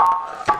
you.